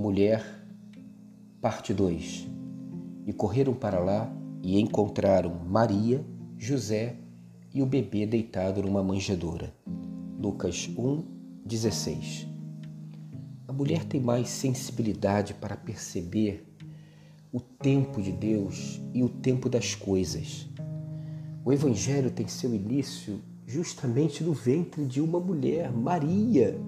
mulher, parte 2. E correram para lá e encontraram Maria, José e o bebê deitado numa manjedoura. Lucas 1, 16. A mulher tem mais sensibilidade para perceber o tempo de Deus e o tempo das coisas. O Evangelho tem seu início justamente no ventre de uma mulher, Maria.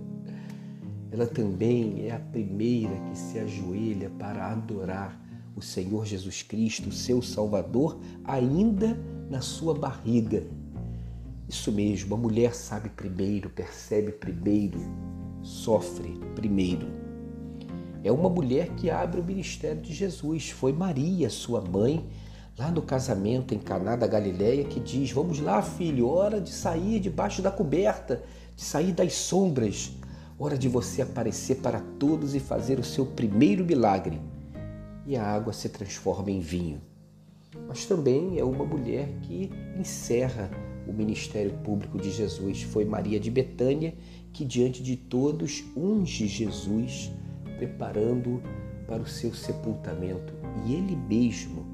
Ela também é a primeira que se ajoelha para adorar o Senhor Jesus Cristo, seu Salvador, ainda na sua barriga. Isso mesmo, a mulher sabe primeiro, percebe primeiro, sofre primeiro. É uma mulher que abre o ministério de Jesus. Foi Maria, sua mãe, lá no casamento em Caná da Galileia, que diz: "Vamos lá, filho, hora de sair debaixo da coberta, de sair das sombras, hora de você aparecer para todos e fazer o seu primeiro milagre". E a água se transforma em vinho. Mas também é uma mulher que encerra o ministério público de Jesus. Foi Maria de Betânia que diante de todos unge Jesus, preparando para o seu sepultamento, e ele mesmo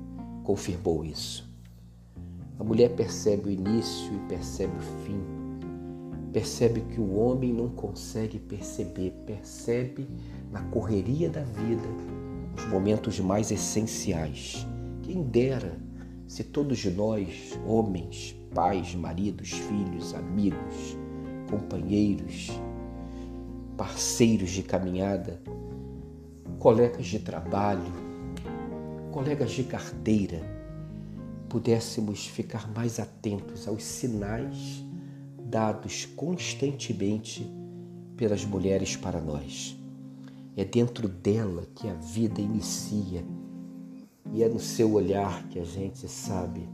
confirmou isso. A mulher percebe o início e percebe o fim. Percebe que o homem não consegue perceber, percebe na correria da vida os momentos mais essenciais. Quem dera se todos nós, homens, pais, maridos, filhos, amigos, companheiros, parceiros de caminhada, colegas de trabalho, colegas de carteira, pudéssemos ficar mais atentos aos sinais dados constantemente pelas mulheres para nós. É dentro dela que a vida inicia e é no seu olhar que a gente sabe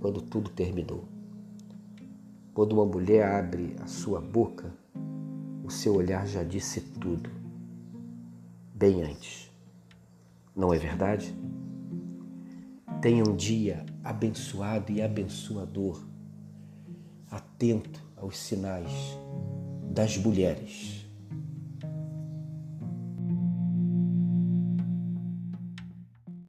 quando tudo terminou. Quando uma mulher abre a sua boca, o seu olhar já disse tudo, bem antes. Não é verdade? Tenha um dia abençoado e abençoador, atento aos sinais das mulheres